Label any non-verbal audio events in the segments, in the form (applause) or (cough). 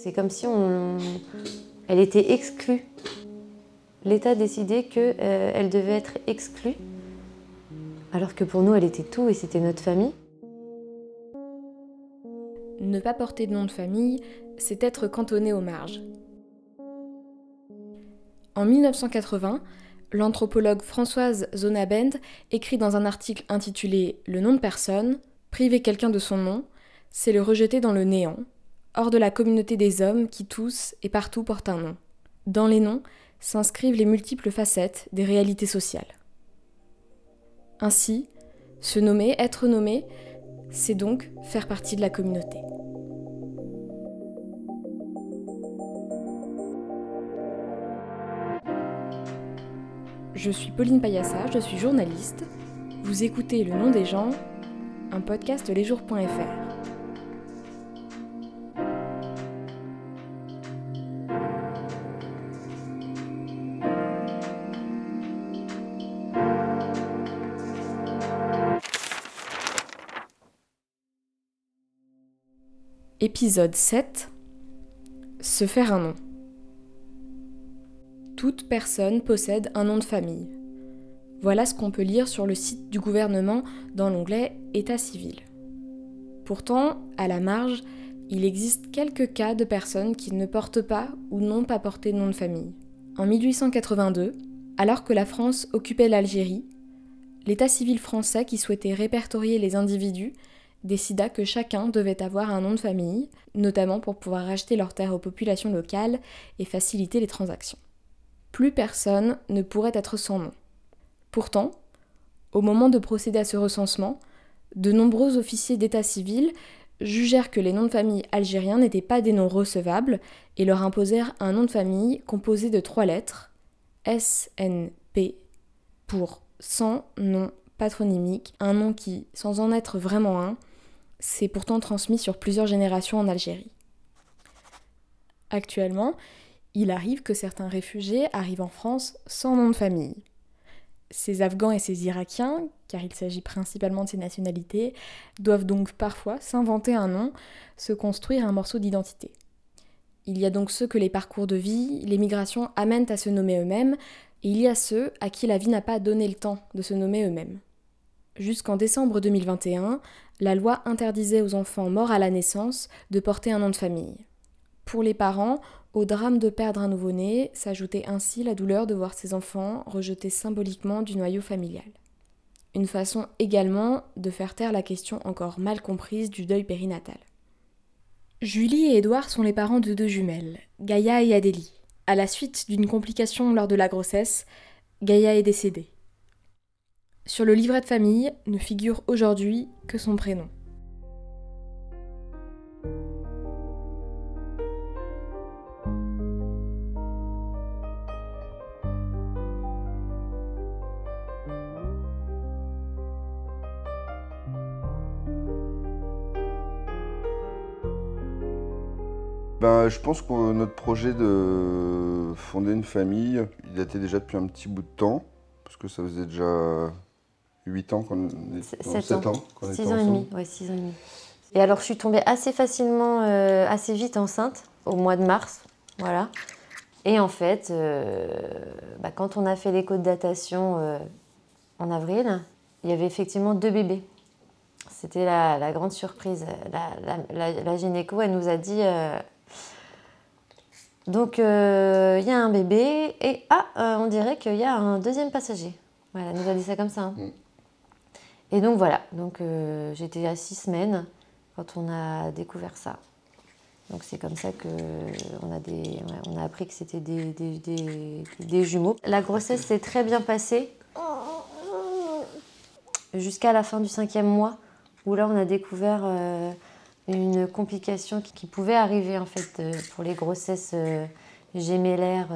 C'est comme si on, elle était exclue. L'État décidait qu'elle euh, devait être exclue, alors que pour nous, elle était tout et c'était notre famille. Ne pas porter de nom de famille, c'est être cantonné aux marges. En 1980, l'anthropologue Françoise Zonabend écrit dans un article intitulé Le nom de personne, priver quelqu'un de son nom, c'est le rejeter dans le néant, hors de la communauté des hommes qui tous et partout portent un nom. Dans les noms s'inscrivent les multiples facettes des réalités sociales. Ainsi, se nommer, être nommé, c'est donc faire partie de la communauté. Je suis Pauline Payassa, je suis journaliste. Vous écoutez Le nom des gens, un podcast lesjours.fr. Épisode 7 Se faire un nom. Toute personne possède un nom de famille. Voilà ce qu'on peut lire sur le site du gouvernement dans l'onglet État civil. Pourtant, à la marge, il existe quelques cas de personnes qui ne portent pas ou n'ont pas porté de nom de famille. En 1882, alors que la France occupait l'Algérie, l'État civil français qui souhaitait répertorier les individus décida que chacun devait avoir un nom de famille, notamment pour pouvoir acheter leurs terres aux populations locales et faciliter les transactions. Plus personne ne pourrait être sans nom. Pourtant, au moment de procéder à ce recensement, de nombreux officiers d'état civil jugèrent que les noms de famille algériens n'étaient pas des noms recevables et leur imposèrent un nom de famille composé de trois lettres, SNP, pour sans nom patronymique, un nom qui, sans en être vraiment un, c'est pourtant transmis sur plusieurs générations en Algérie. Actuellement, il arrive que certains réfugiés arrivent en France sans nom de famille. Ces Afghans et ces Irakiens, car il s'agit principalement de ces nationalités, doivent donc parfois s'inventer un nom, se construire un morceau d'identité. Il y a donc ceux que les parcours de vie, l'émigration amènent à se nommer eux-mêmes, et il y a ceux à qui la vie n'a pas donné le temps de se nommer eux-mêmes. Jusqu'en décembre 2021, la loi interdisait aux enfants morts à la naissance de porter un nom de famille. Pour les parents, au drame de perdre un nouveau-né s'ajoutait ainsi la douleur de voir ses enfants rejetés symboliquement du noyau familial. Une façon également de faire taire la question encore mal comprise du deuil périnatal. Julie et Édouard sont les parents de deux jumelles, Gaïa et Adélie. À la suite d'une complication lors de la grossesse, Gaïa est décédée. Sur le livret de famille ne figure aujourd'hui que son prénom. Ben, je pense que notre projet de fonder une famille, il datait déjà depuis un petit bout de temps, parce que ça faisait déjà 8 ans qu'on est 7, ans, 6 ans et demi, ouais, 6 ans et demi. Et alors je suis tombée assez facilement, euh, assez vite enceinte, au mois de mars, voilà. Et en fait, euh, bah, quand on a fait l'écho de datation euh, en avril, il y avait effectivement deux bébés. C'était la, grande surprise. La, la, gynéco, elle nous a dit donc il y a un bébé et ah, on dirait qu'il y a un deuxième passager. Voilà, elle nous a dit ça comme ça. Hein. Et donc voilà, donc euh, j'étais à six semaines quand on a découvert ça. Donc c'est comme ça que on a, appris que c'était des, jumeaux. La grossesse s'est très bien passée jusqu'à la fin du cinquième mois, où là on a découvert euh, une complication qui, pouvait arriver en fait euh, pour les grossesses gémellaires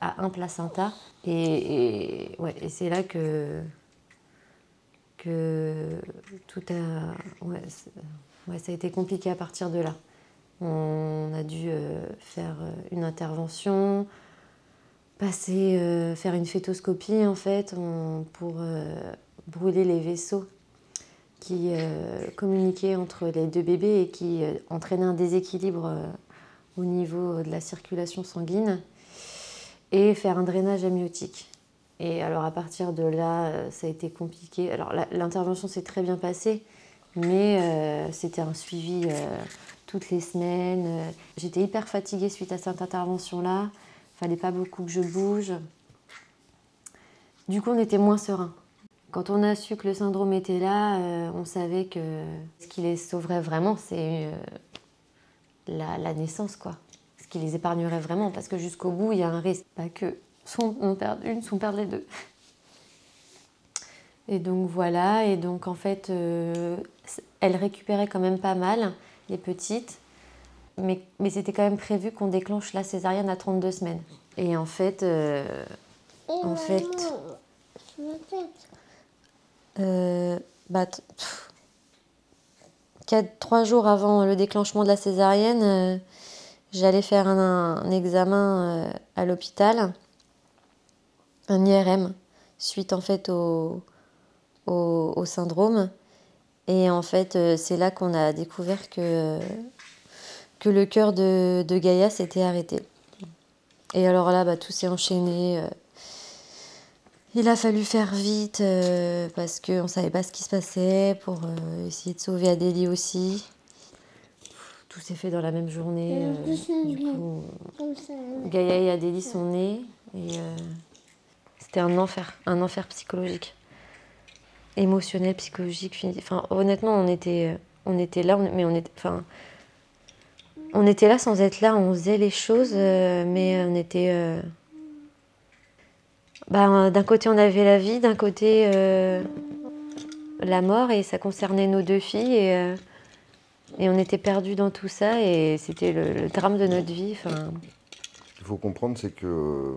à un placenta. Et c'est là que que tout a. Ouais, ça a été compliqué à partir de là. On a dû euh, faire euh, une intervention, passer, euh, faire une fétoscopie en fait, pour brûler les vaisseaux qui communiquaient entre les deux bébés et qui entraînaient un déséquilibre au niveau de la circulation sanguine et faire un drainage amniotique. Et alors à partir de là, euh, ça a été compliqué. Alors l'intervention s'est très bien passée, mais euh, c'était un suivi euh, toutes les semaines. J'étais hyper fatiguée suite à cette intervention-là. Il fallait pas beaucoup que je bouge. Du coup, on était moins serein. Quand on a su que le syndrome était là, on savait que ce qui les sauverait vraiment, c'est la, la, naissance, quoi. Ce qui les épargnerait vraiment, parce que jusqu'au bout, il y a un risque. Pas que soit on perd une, soit on perd les deux. Et donc voilà, et donc en fait, euh, elle récupérait quand même pas mal, les petites, mais, mais c'était quand même prévu qu'on déclenche la césarienne à 32 semaines. Et en fait, euh, en fait, euh, bah, quatre, trois jours avant le déclenchement de la césarienne, euh, j'allais faire un examen à l'hôpital un IRM suite en fait au, au, syndrome. Et en fait, euh, c'est là qu'on a découvert que, que le cœur de, de Gaïa s'était arrêté. Et alors là, bah, tout s'est enchaîné. Euh. Il a fallu faire vite euh, parce qu'on ne savait pas ce qui se passait pour essayer de sauver Adélie aussi. Tout s'est fait dans la même journée. Gaïa et Adélie sont nés. Et, c'était un enfer, un enfer psychologique, émotionnel, psychologique. Enfin, honnêtement, on était, on était là, mais on était, enfin, on était là sans être là. On faisait les choses, euh, mais on était. Euh, bah, d'un côté, on avait la vie, d'un côté, euh, la mort, et ça concernait nos deux filles, et, on était perdus dans tout ça, et c'était le, drame de notre vie. Ce qu'il faut comprendre, c'est que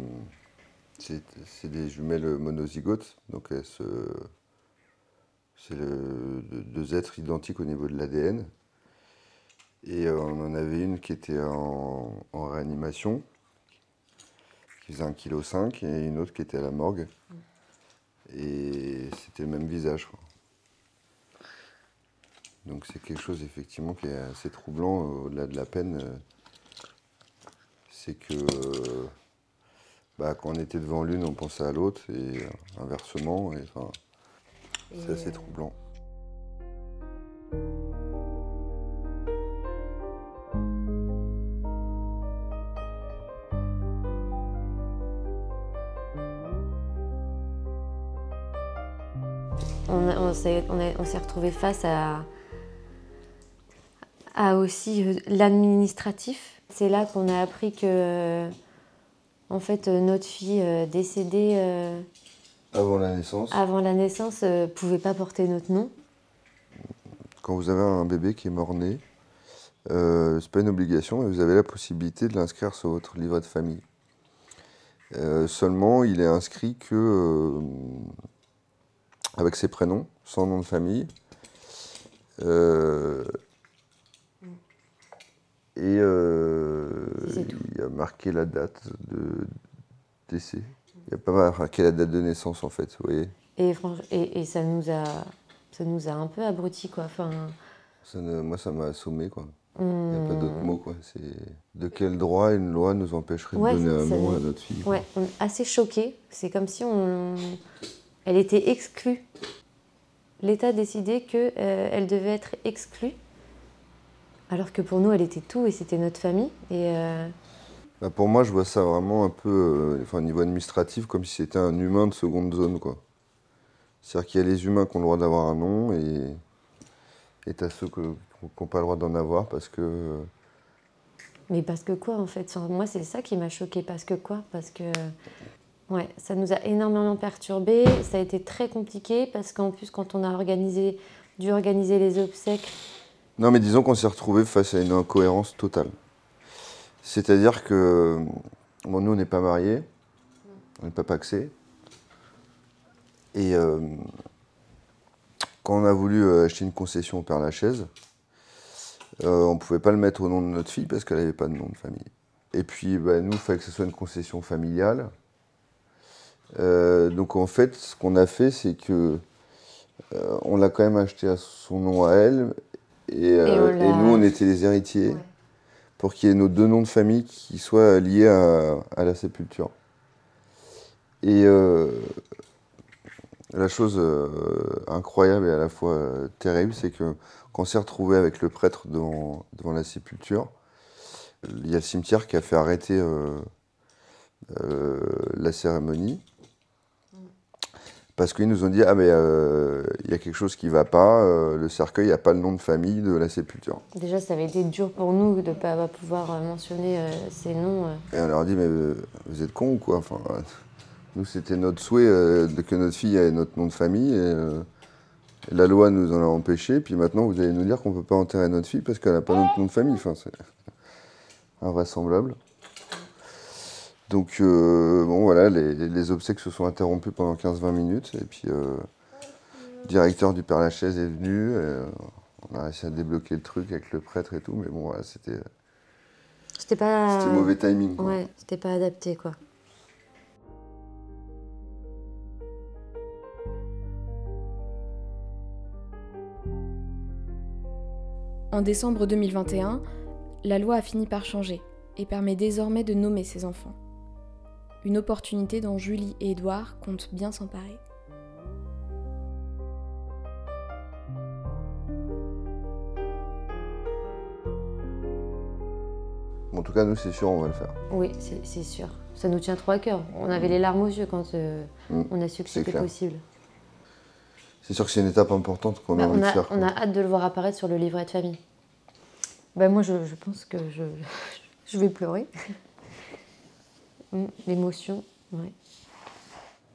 c'est des jumelles monozygotes, donc c'est deux êtres identiques au niveau de l'ADN. Et euh, on en avait une qui était en, réanimation, qui faisait 1,5 kg, et une autre qui était à la morgue. Et c'était le même visage. Donc c'est quelque chose effectivement qui est assez troublant au-delà de la peine. Euh, c'est que bah, quand on était devant l'une, on pensait à l'autre, et euh, inversement. Et, enfin, c'est assez troublant. On, s'est retrouvés face à, à aussi euh, l'administratif. C'est là qu'on a appris que en fait, euh, notre fille euh, décédée euh, avant la naissance, avant la naissance, ne pouvait pas porter notre nom. Quand vous avez un bébé qui est mort-né, euh, c'est pas une obligation, mais vous avez la possibilité de l'inscrire sur votre livret de famille. seulement, il est inscrit que avec ses prénoms, sans nom de famille. Et euh, il a marqué la date de décès. Il n'a pas marqué la date de naissance, en fait, vous voyez. Et, et, ça, nous a, ça nous a un peu abrutis, quoi. Enfin... moi, ça m'a assommé, quoi. Il n'y a pas d'autre hmm. mot, quoi. C'est de quel droit une loi nous empêcherait de donner un nom à notre fille Ouais, on est assez choqués. C'est comme si on... elle était exclue. L'État décidait qu'elle euh, devait être exclue alors que pour nous, elle était tout et c'était notre famille. Et euh, bah, pour moi, je vois ça vraiment un peu, euh, enfin, au niveau administratif, comme si c'était un humain de seconde zone. quoi. C'est-à-dire qu'il y a les humains qui ont le droit d'avoir un nom et et as ceux qui n'ont pas le droit d'en avoir parce que. Euh, Mais parce que quoi, en fait? Moi, c'est ça qui m'a choqué. Parce que quoi? Parce que. Ouais, ça nous a énormément perturbés. Ça a été très compliqué parce qu'en plus, quand on a organisé, dû organiser les obsèques, non, mais disons qu'on s'est retrouvé face à une incohérence totale. C'est-à-dire que bon, nous, on n'est pas mariés, on n'est pas paxés. Et euh, quand on a voulu euh, acheter une concession au Père Lachaise, euh, on ne pouvait pas le mettre au nom de notre fille parce qu'elle n'avait pas de nom de famille. Et puis, bah, nous, il fallait que ce soit une concession familiale. donc, en fait, ce qu'on a fait, c'est que on l'a quand même acheté à son nom à elle, et, euh, nous, on était les héritiers. pour qu'il y ait nos deux noms de famille qui soient liés à, la sépulture. Et euh, la chose euh, incroyable et à la fois terrible, c'est que quand on s'est retrouvé avec le prêtre devant, devant, la sépulture, il y a le cimetière qui a fait arrêter la cérémonie parce qu'ils nous ont dit ah mais euh, il y a quelque chose qui va pas, euh, le cercueil n'a pas le nom de famille de la sépulture. Déjà ça avait été dur pour nous de ne pas pouvoir euh, mentionner ces noms. Et on leur a dit mais vous êtes cons ou quoi? Enfin, (laughs) Nous c'était notre souhait que notre fille ait notre nom de famille et la loi nous en a empêché, puis maintenant vous allez nous dire qu'on ne peut pas enterrer notre fille parce qu'elle n'a pas notre nom de famille. Enfin, c'est (laughs) invraisemblable. Donc, euh, bon, voilà, les, obsèques se sont interrompues pendant 15-20 minutes. Et puis, euh, le directeur du Père Lachaise est venu. Euh, on a réussi à débloquer le truc avec le prêtre et tout. Mais bon, voilà, c'était. C'était pas. C'était mauvais timing. Quoi. Ouais, c'était pas adapté, quoi. En décembre 2021, la loi a fini par changer et permet désormais de nommer ses enfants une opportunité dont Julie et Édouard comptent bien s'emparer. En tout cas, nous, c'est sûr, on va le faire. Oui, c'est sûr. Ça nous tient trop à cœur. On avait les larmes aux yeux quand euh, mm. on a su que c'était possible. C'est sûr que c'est une étape importante qu'on a bah, envie de faire. On a hâte de le voir apparaître sur le livret de famille. Bah, moi, je, pense que je, (laughs) je vais pleurer. Mm, l'émotion, ouais.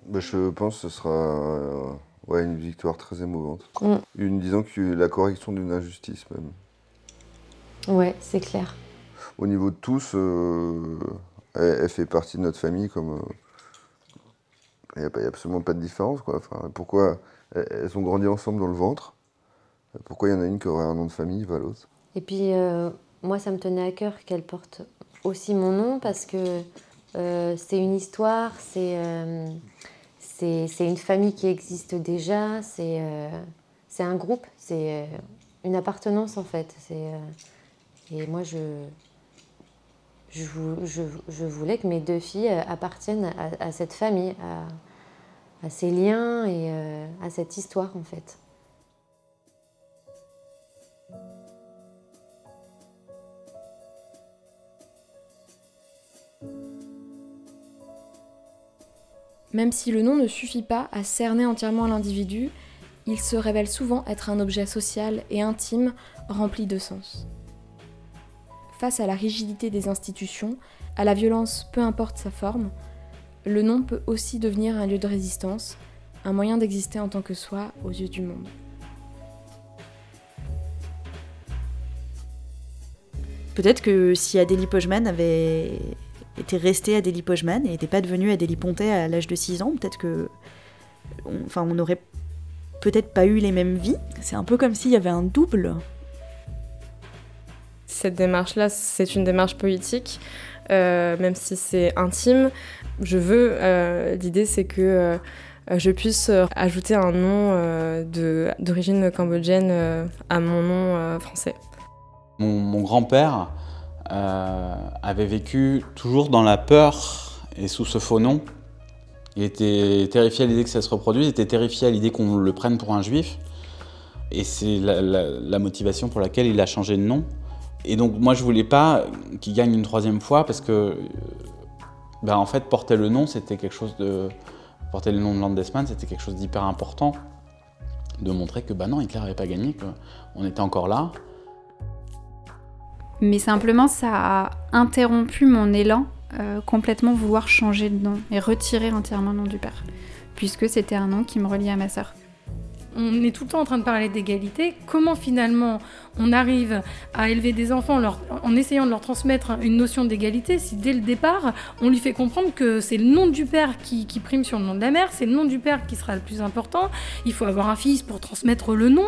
Bah, je pense que ce sera euh, ouais, une victoire très émouvante. Mm. Une, disons que la correction d'une injustice même. Ouais, c'est clair. Au niveau de tous, euh, elle, fait partie de notre famille comme. Euh, il n'y a, absolument pas de différence. Quoi. Enfin, pourquoi elles ont grandi ensemble dans le ventre Pourquoi il y en a une qui aurait un nom de famille, pas l'autre? Et puis, moi, ça me tenait à cœur qu'elle porte aussi mon nom parce que euh, c'est une histoire, euh, c'est une famille qui existe déjà, c'est euh, un groupe, c'est une appartenance en fait. et moi, je, je, voulais que mes deux filles appartiennent à, cette famille, à, ces liens et à cette histoire en fait. Même si le nom ne suffit pas à cerner entièrement l'individu, il se révèle souvent être un objet social et intime rempli de sens. Face à la rigidité des institutions, à la violence peu importe sa forme, le nom peut aussi devenir un lieu de résistance, un moyen d'exister en tant que soi aux yeux du monde. Peut-être que si Adélie Pojman avait était resté à Pojman et n'était pas devenu Adélie Pontet à l'âge de 6 ans, peut-être que. enfin, on n'aurait peut-être pas eu les mêmes vies. C'est un peu comme s'il y avait un double. Cette démarche-là, c'est une démarche politique, euh, même si c'est intime. Je veux, euh, l'idée c'est que euh, je puisse ajouter un nom d'origine cambodgienne à mon nom français. mon grand-père euh, avait vécu toujours dans la peur et sous ce faux nom. Il était terrifié à l'idée que ça se reproduise, il était terrifié à l'idée qu'on le prenne pour un juif. Et c'est la, motivation pour laquelle il a changé de nom. Et donc moi je voulais pas qu'il gagne une troisième fois parce que ben, en fait porter le nom c'était quelque chose de porter le nom de Landesman c'était quelque chose d'hyper important de montrer que ben non Hitler n'avait pas gagné qu'on était encore là mais simplement, ça a interrompu mon élan euh, complètement vouloir changer de nom et retirer entièrement le nom du père, puisque c'était un nom qui me reliait à ma sœur. On est tout le temps en train de parler d'égalité. Comment finalement on arrive à élever des enfants en essayant de leur transmettre une notion d'égalité si dès le départ on lui fait comprendre que c'est le nom du père qui, qui prime sur le nom de la mère, c'est le nom du père qui sera le plus important, il faut avoir un fils pour transmettre le nom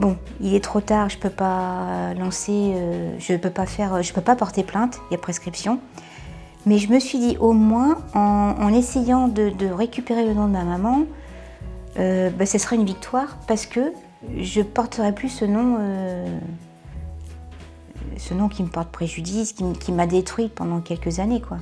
bon, il est trop tard, je peux pas lancer, euh, je peux pas faire, je peux pas porter plainte, il y a prescription. Mais je me suis dit au moins en, essayant de, récupérer le nom de ma maman, euh, bah, ce serait une victoire parce que je porterai plus ce nom, euh, ce nom qui me porte préjudice, qui, qui m'a détruite pendant quelques années, quoi.